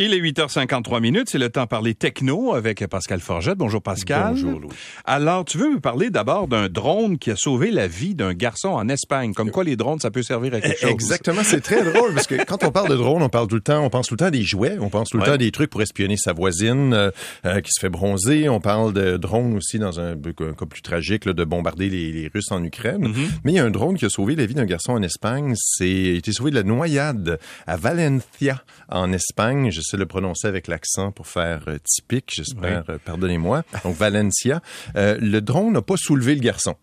Il est 8h53 minutes, c'est le temps de parler techno avec Pascal Forgette. Bonjour Pascal. Bonjour Louis. Alors, tu veux me parler d'abord d'un drone qui a sauvé la vie d'un garçon en Espagne. Comme quoi les drones, ça peut servir à quelque chose. Exactement, c'est très drôle parce que quand on parle de drone, on parle tout le temps, on pense tout le temps à des jouets, on pense tout le Ouais. temps à des trucs pour espionner sa voisine euh, euh, qui se fait bronzer, on parle de drone aussi dans un, un cas plus tragique là, de bombarder les, les Russes en Ukraine. Mais il y a un drone qui a sauvé la vie d'un garçon en Espagne, c'est il a été sauvé de la noyade à Valencia en Espagne, je sais le prononcer avec l'accent pour faire euh, typique, j'espère, euh, pardonnez-moi. Donc Valencia, Euh, le drone n'a pas soulevé le garçon.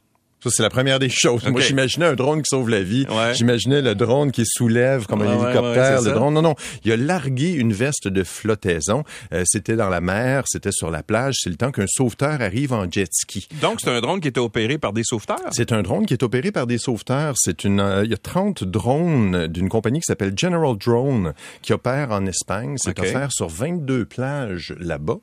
Ça, c'est la première des choses. Moi, j'imaginais un drone qui sauve la vie. Ouais. J'imaginais le drone qui soulève comme un Ouais, hélicoptère. ouais, le drone, non, non. Il a largué une veste de flottaison. Euh, c'était dans la mer, c'était sur la plage. C'est le temps qu'un sauveteur arrive en jet ski. Donc, c'est un drone qui était opéré par des sauveteurs? C'est un drone qui est opéré par des sauveteurs. C'est une, euh, il y a 30 drones d'une compagnie qui s'appelle General Drone qui opère en Espagne. C'est Ok. offert sur 22 plages là-bas.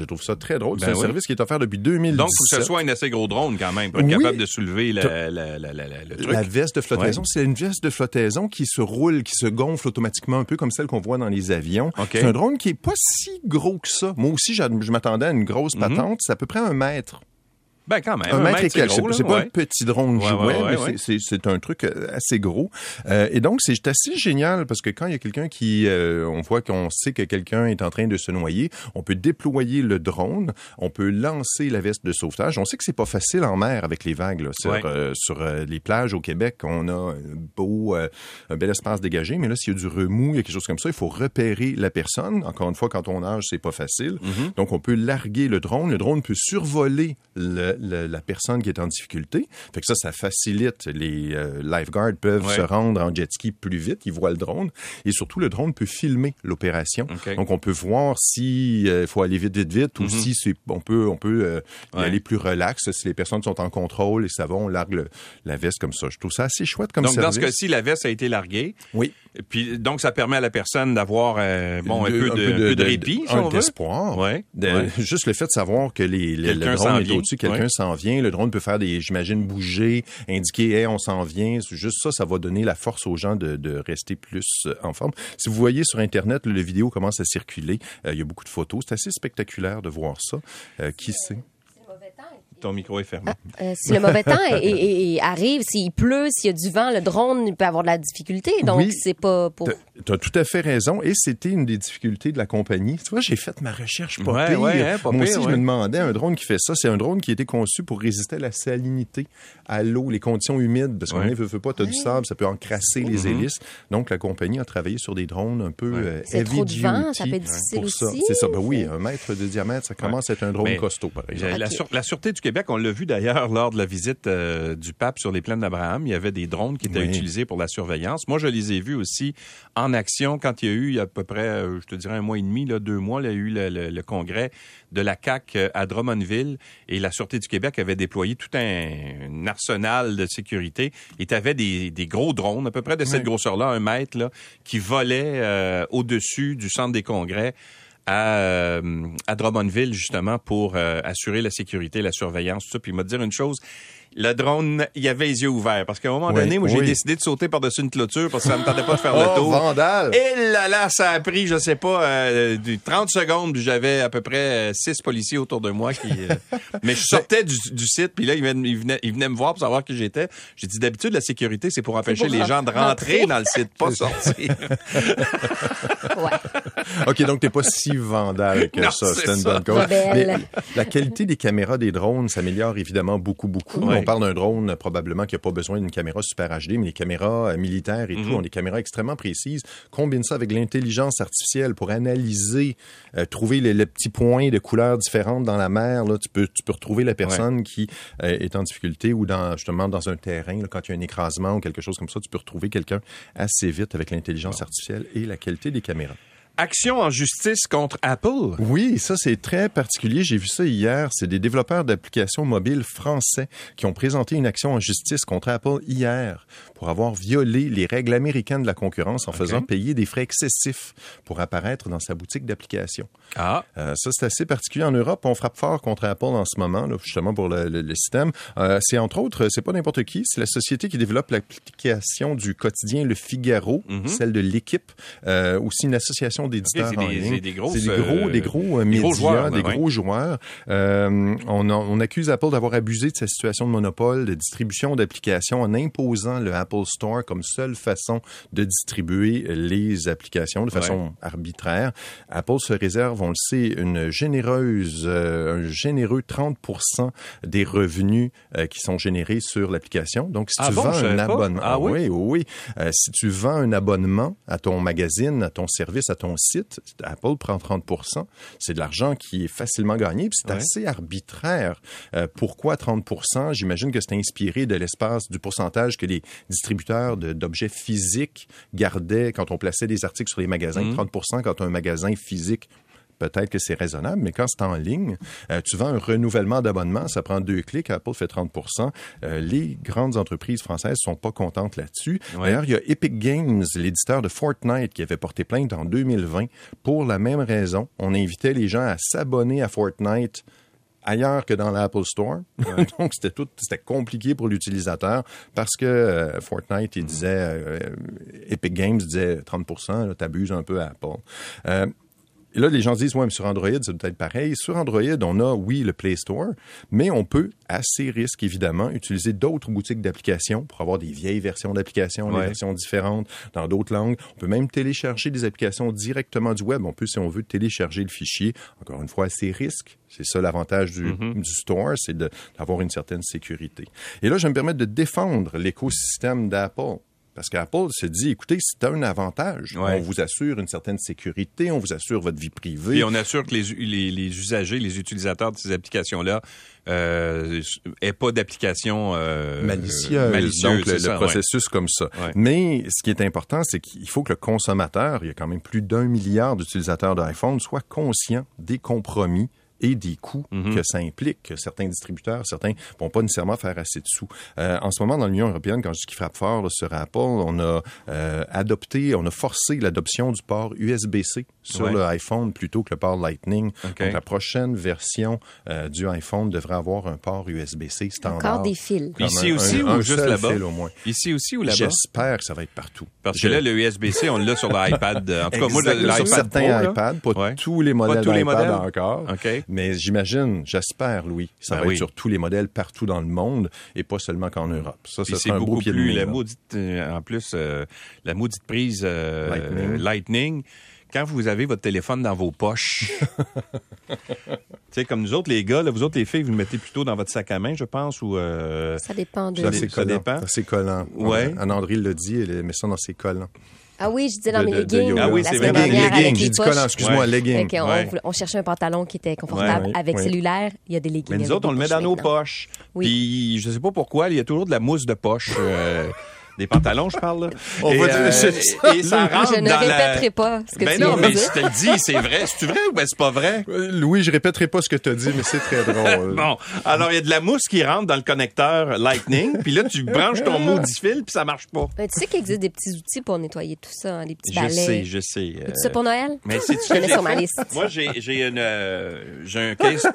Je trouve ça très drôle. Ben c'est un oui. service qui est offert depuis 2017. Donc, faut que ce soit un assez gros drone quand même pour être Oui. capable de soulever la- la- la- la- la- le truc. La veste de flottaison, c'est une veste de flottaison qui se roule, qui se gonfle automatiquement, un peu comme celle qu'on voit dans les avions. C'est un drone qui est pas si gros que ça. Moi aussi, je m'attendais à une grosse Mhm. patente. C'est à peu près un mètre. Ben, quand même. un, mètre et quelques. C'est pas ouais. un petit drone jouet, ouais, ouais, mais c'est- un truc euh, assez gros. Euh, et donc, c'est assez génial parce que quand il y a quelqu'un qui, euh, on voit qu'on sait que quelqu'un est en train de se noyer, on peut déployer le drone, on peut lancer la veste de sauvetage. On sait que c'est pas facile en mer avec les vagues. Là. Sur, euh, sur les plages au Québec, on a un beau, un bel espace dégagé, mais là, s'il y a du remous, il y a quelque chose comme ça, il faut repérer la personne. Encore une fois, quand on nage, c'est pas facile. Mhm. Donc, on peut larguer le drone. Le drone peut survoler le- la personne qui est en difficulté. Fait que ça, ça facilite. Les euh, lifeguards peuvent Ouais. se rendre en jet ski plus vite. Ils voient le drone. Et surtout, le drone peut filmer l'opération. Donc, on peut voir si il faut aller vite, vite, vite, ou si c'est, on peut, on peut euh, y Mhm. Aller plus relax. Si les personnes sont en contrôle et ça va, on largue le- la veste comme ça. Je trouve ça assez chouette comme Donc, dans service. ce cas-ci, la veste a été larguée. oui. Puis, donc, ça permet à la personne d'avoir euh, bon, un, De- peu de, un peu de répit, si un on veut. Ouais. Ouais. Juste le fait de savoir que les, le- le drone est au-dessus, quelqu'un Ouais. s'en vient. Le drone peut faire des, j'imagine, bouger, indiquer, hey, on s'en vient. Juste ça, ça va donner la force aux gens de, rester plus euh, en forme. Si vous voyez sur Internet, le vidéo commence à circuler. Euh, il y a beaucoup de photos. C'est assez spectaculaire de voir ça. Euh, qui sait? Ton micro est fermé. Euh, si le mauvais temps est- est- est- est- arrive, s'il pleut, s'il y a du vent, le drone il peut avoir de la difficulté. Donc, Oui. c'est pas pour. Tu as tout à fait raison. Et c'était une des difficultés de la compagnie. Tu vois, j'ai fait ma recherche pas Ouais, pire. ouais, hein, pas Moi pire, aussi, je me demandais, un drone qui fait ça, c'est un drone qui a été conçu pour résister à la salinité, à l'eau, les conditions humides. Parce qu'on ne veut, veut pas, tu as du sable, ça peut encrasser les Mhm. hélices. Donc, la compagnie a travaillé sur des drones un peu Ouais. euh, heavy trop de vent, ça peut être difficile pour ça. aussi. C'est ça. Ben oui, un mètre de diamètre, ça commence à être un drone Mais costaud, par exemple. La Sûreté du Québec, on l'a vu d'ailleurs lors de la visite euh, du pape sur les plaines d'Abraham. Il y avait des drones qui étaient Oui. utilisés pour la surveillance. Moi, je les ai vus aussi en action quand il y a eu, il y a à peu près, euh, je te dirais, un mois et demi, là, deux mois, il y a eu le, le- le congrès de la CAC euh, à Drummondville et la Sûreté du Québec avait déployé tout un, un arsenal de sécurité. Et tu avais des, des gros drones, à peu près de cette Oui. grosseur-là, un mètre, là, qui volaient euh, au-dessus du centre des congrès à, euh, à Drummondville, justement, pour euh, assurer la sécurité, la surveillance, tout ça. Puis il m'a dit une chose. Le drone, il avait les yeux ouverts. Parce qu'à un moment Oui, donné, moi, j'ai décidé de sauter par-dessus une clôture parce que ça me tentait pas de faire Oh, le tour. vandale! Et là là, ça a pris, je sais pas, euh, du 30 secondes, puis j'avais à peu près euh, six policiers autour de moi qui. euh, Mais je sortais du, du site, puis là, ils venaient, ils, venaient, ils venaient me voir pour savoir qui j'étais. J'ai dit d'habitude, la sécurité, c'est pour empêcher pour les gens de rentrer dans le site, pas sortir. Ouais. OK, donc t'es pas si vandale que Non, ça. c'est C'était une ça. bonne cause. Rebelle. Mais la qualité des caméras des drones s'améliore évidemment beaucoup, beaucoup. Ouais. On parle d'un drone probablement qui n'a pas besoin d'une caméra super HD, mais les caméras euh, militaires et Mhm. tout ont des caméras extrêmement précises. Combine ça avec l'intelligence artificielle pour analyser, euh, trouver les, les petits points de couleurs différentes dans la mer. Là, tu peux, tu peux retrouver la personne qui euh, est en difficulté ou dans justement dans un terrain. là, quand il y a un écrasement ou quelque chose comme ça, tu peux retrouver quelqu'un assez vite avec l'intelligence artificielle et la qualité des caméras. Action en justice contre Apple? Oui, ça c'est très particulier. J'ai vu ça hier. C'est des développeurs d'applications mobiles français qui ont présenté une action en justice contre Apple hier pour avoir violé les règles américaines de la concurrence en faisant payer des frais excessifs pour apparaître dans sa boutique d'applications. Ah. Euh, ça, c'est assez particulier en Europe. On frappe fort contre Apple en ce moment, là, justement pour le, le- le système. Euh, c'est entre autres, c'est pas n'importe qui, c'est la société qui développe l'application du quotidien Le Figaro, Mhm. celle de l'équipe, euh, aussi une association D'éditeurs c'est en des- ligne. c'est des grosses, C'est des gros, euh, des gros euh, médias, gros joueurs, des gros joueurs. Euh, on, accuse Apple d'avoir abusé de sa situation de monopole de distribution d'applications en imposant le Apple Store comme seule façon de distribuer les applications de façon arbitraire. Apple se réserve, on le sait, une généreuse, euh, un généreux 30% des revenus euh, qui sont générés sur l'application. Donc, si Ah tu vends un abonnement, Ah oui? oui. Euh, si tu vends un abonnement à ton magazine, à ton service, à ton site, Apple prend 30% C'est de l'argent qui est facilement gagné, puis c'est Ouais. assez arbitraire. Euh, pourquoi 30% J'imagine que c'est inspiré de l'espace du pourcentage que les distributeurs d'objets physiques gardaient quand on plaçait des articles sur les magasins. Mhm. 30% quand un magasin physique peut-être que c'est raisonnable, mais quand c'est en ligne, euh, tu vends un renouvellement d'abonnement, ça prend deux clics, Apple fait 30% Euh, Les grandes entreprises françaises sont pas contentes là-dessus. Ouais. D'ailleurs, il y a Epic Games, l'éditeur de Fortnite, qui avait porté plainte en 2020 pour la même raison. On invitait les gens à s'abonner à Fortnite ailleurs que dans l'Apple Store. Donc, c'était tout, c'était compliqué pour l'utilisateur parce que euh, Fortnite, il disait, euh, Epic Games disait 30% là, t'abuses un peu à Apple. Euh, là, les gens se disent, ouais, mais sur Android, c'est peut-être pareil. Sur Android, on a, oui, le Play Store, mais on peut, à ces risques, évidemment, utiliser d'autres boutiques d'applications pour avoir des vieilles versions d'applications, des Ouais. versions différentes dans d'autres langues. On peut même télécharger des applications directement du web. On peut, si on veut, télécharger le fichier. Encore une fois, à ces risques. C'est ça l'avantage du, Mm-hmm. du store, c'est d'avoir une certaine sécurité. Et là, je vais me permettre de défendre l'écosystème d'Apple. Parce qu'Apple se dit, écoutez, c'est un avantage. Ouais. On vous assure une certaine sécurité, on vous assure votre vie privée. Et on assure que les, les, les usagers, les utilisateurs de ces applications-là euh, aient pas d'application euh, malicieuse, malicieuse, donc le, ouais. processus comme ça. Ouais. Mais ce qui est important, c'est qu'il faut que le consommateur, il y a quand même plus d'un milliard d'utilisateurs d'iPhone, soit conscient des compromis et des coûts Mhm. que ça implique, que certains distributeurs, certains vont pas nécessairement faire assez de sous. Euh, en ce moment, dans l'Union européenne, quand je dis qu'il frappe fort là, sur Apple, on a euh, adopté, on a forcé l'adoption du port USB-C sur Ouais. le iPhone plutôt que le port Lightning. OK. Donc, la prochaine version euh, du iPhone devrait avoir un port USB-C standard. Encore des fils. Ici un- aussi un- ou un juste là-bas? fil au moins. Ici aussi ou là-bas? J'espère que ça va être partout. Parce Je- que là, le USB-C, on l'a sur l'iPad. En tout cas, moi, l'iPad sur certains Pro, iPads, pas Ouais. tous les modèles tous les d'iPad encore. OK. Mais j'imagine, j'espère, Louis, ça Ben va oui. être sur tous les modèles partout dans le monde et pas seulement qu'en Europe. Ça, c'est un beau beaucoup pied de plus nez, la maudite, euh, en plus, euh, la maudite prise euh, Lightning. euh, Lightning. Quand vous avez votre téléphone dans vos poches, tu sais, comme nous autres, les gars, là, vous autres, les filles, vous le mettez plutôt dans votre sac à main, je pense, ou... euh, Ça dépend de. Ça, Ça c'est ça collant. dépend. Ça, c'est collant. Ouais. Anne-André l'a dit, elle met ça dans ses collants. Ah oui, je disais dans mes leggings. Ah oui, la c'est vrai, leggings, J'ai dit collant, excuse-moi, Ouais. legging. Fait qu'on- Ouais. voulait- on cherchait un pantalon qui était confortable avec cellulaire. Il y a des leggings. Mais nous autres, on le met dans nos poches. Oui. Puis, je sais pas pourquoi, il y a toujours de la mousse de poche. Des pantalons, je parle, là. On et, va dire- euh, et ça rentre Je ne dans la- répéterai pas ce que Ben tu non, mais dire. je te le dis, c'est vrai. C'est vrai ou ben c'est pas vrai? Euh, Louis, je répéterai pas ce que tu as dit, mais c'est très drôle. Bon, alors il y a de la mousse qui rentre dans le connecteur Lightning, puis là tu branches ton maudit fil, puis ça marche pas. Ben, tu sais qu'il existe des petits outils pour nettoyer tout ça, hein, des petits Je balais. sais, je sais. euh, Tout ça pour Noël? Mais c'est Je mets sur ma liste. Moi, j'ai une euh, j'ai un case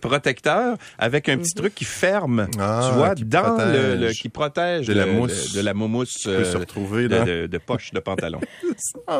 protecteur avec un petit truc qui ferme, Ah, tu vois, qui dans protège. le, le- qui protège De la mousse. de, de la mousse Tu peux se retrouver de, de- de poche de pantalon.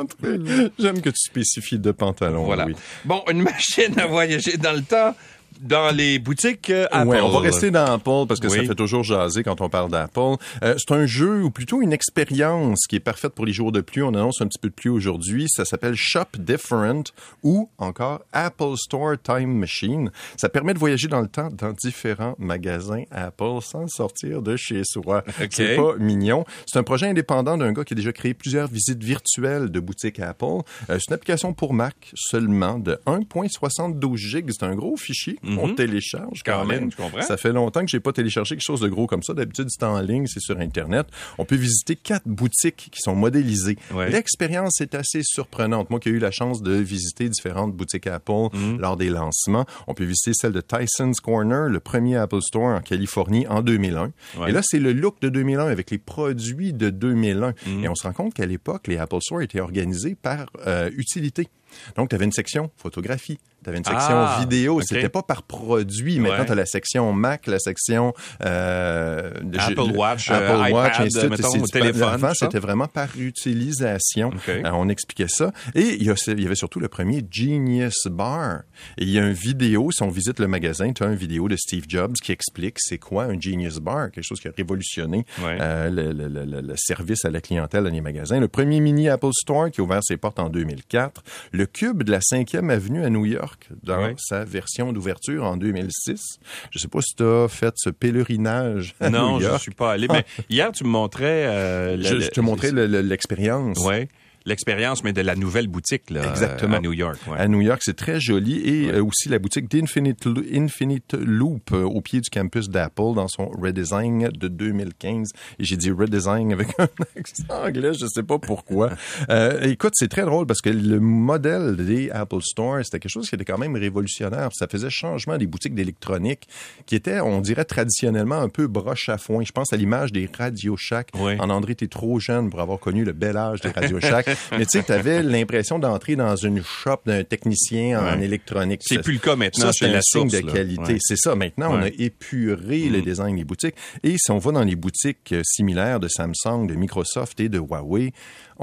J'aime que tu spécifies de pantalon. voilà. Bon, une machine à voyager dans le temps dans les boutiques euh, Apple. Ouais, on va rester dans Apple parce que ça Oui. fait toujours jaser quand on parle d'Apple. Euh, c'est un jeu ou plutôt une expérience qui est parfaite pour les jours de pluie. On annonce un petit peu de pluie aujourd'hui. Ça s'appelle Shop Different ou encore Apple Store Time Machine. Ça permet de voyager dans le temps dans différents magasins Apple sans sortir de chez soi. C'est pas mignon. C'est un projet indépendant d'un gars qui a déjà créé plusieurs visites virtuelles de boutiques Apple. Euh, c'est une application pour Mac seulement de 1.72 gigs. C'est un gros fichier qu'on télécharge quand, Mhm. Quand même, même. je comprends. Ça fait longtemps que j'ai pas téléchargé quelque chose de gros comme ça. D'habitude, c'est en ligne, c'est sur Internet. On peut visiter quatre boutiques qui sont modélisées. Ouais. L'expérience est assez surprenante. Moi qui ai eu la chance de visiter différentes boutiques Apple Mhm. lors des lancements, on peut visiter celle de Tyson's Corner, le premier Apple Store en Californie en 2001. Ouais. Et là, c'est le look de 2001 avec les produits de 2001. Mhm. Et on se rend compte qu'à l'époque, les Apple Store étaient organisés par euh, utilité. Donc, tu avais une section photographie, tu avais une section Ah, vidéo. C'était pas par produit. Maintenant, Ouais. tu as la section Mac, la section euh, Apple le- Watch, Apple euh, Watch, ainsi mettons, téléphone, Avant, c'était vraiment par utilisation. Euh, on expliquait ça. Et il y, a- il y avait surtout le premier Genius Bar. Et il y a une vidéo, si on visite le magasin, tu as une vidéo de Steve Jobs qui explique c'est quoi un Genius Bar, quelque chose qui a révolutionné Ouais. euh, le, le- le- le- le service à la clientèle dans les magasins. Le premier mini Apple Store qui a ouvert ses portes en 2004. Le Cube de la 5e Avenue à New York dans sa version d'ouverture en 2006. Je sais pas si tu as fait ce pèlerinage à Non, New je York. suis pas allé. Mais hier, tu me montrais... euh, le- Je, le- je te montrais le- le- l'expérience. Ouais. L'expérience, mais de la nouvelle boutique là, Exactement. à New York. ouais. À New York, c'est très joli. Et euh, aussi la boutique d'Infinite Infinite Loop euh, au pied du campus d'Apple dans son redesign de 2015. Et j'ai dit redesign avec un accent anglais, je sais pas pourquoi. Euh, écoute, c'est très drôle parce que le modèle des Apple Store, c'était quelque chose qui était quand même révolutionnaire. Ça faisait changement des boutiques d'électronique qui étaient, on dirait traditionnellement, un peu broche à foin. Je pense à l'image des Radio Shack. Oui. En André, t'es trop jeune pour avoir connu le bel âge des Radio Shack. Mais tu sais, t'avais l'impression d'entrer dans une shop d'un technicien en Ouais. électronique. C'est plus le cas maintenant c'est un la signe source, de là. qualité. Ouais. C'est ça. Maintenant, on a. Mm. épuré le design des boutiques. Et si on va dans les boutiques euh, similaires de Samsung, de Microsoft et de Huawei,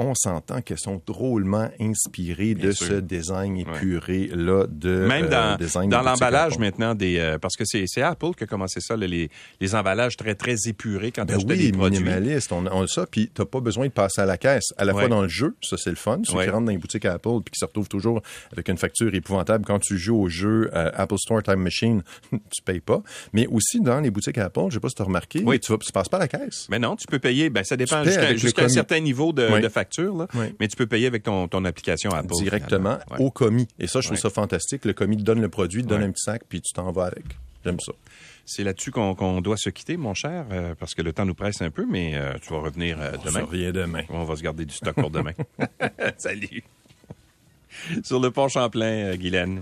on s'entend qu'elles sont drôlement inspirées de sûr. ce design épuré là de Même euh, dans, design l'emballage maintenant des euh, parce que c'est Apple qui a commencé ça les les emballages très très épurés quand Ben tu achetais oui, des produits. minimaliste, on, on a ça, puis t'as pas besoin de passer à la caisse. À la Ouais. fois dans le jeu, ça c'est le fun, ceux Ouais. qui rentrent dans les boutiques Apple puis qui se retrouvent toujours avec une facture épouvantable quand tu joues au jeu euh, Apple Store Time Machine, tu payes pas. Mais aussi dans les boutiques Apple, je sais pas si tu as remarqué, Oui. tu vas, tu passes pas à la caisse. Mais non, tu peux payer, ben ça dépend jusqu'à un certain niveau de facture, là, Oui. mais tu peux payer avec ton, ton application Apple. directement. Ouais. au commis. Et ça, je trouve Ouais. ça fantastique. Le commis te donne le produit, te donne Ouais. un petit sac, puis tu t'en vas avec. J'aime ça. C'est là-dessus qu'on doit se quitter, mon cher, euh, parce que le temps nous presse un peu, mais euh, tu vas revenir euh, On demain. revient demain. On va se garder du stock pour demain. Salut. Sur le pont Champlain, Guylaine.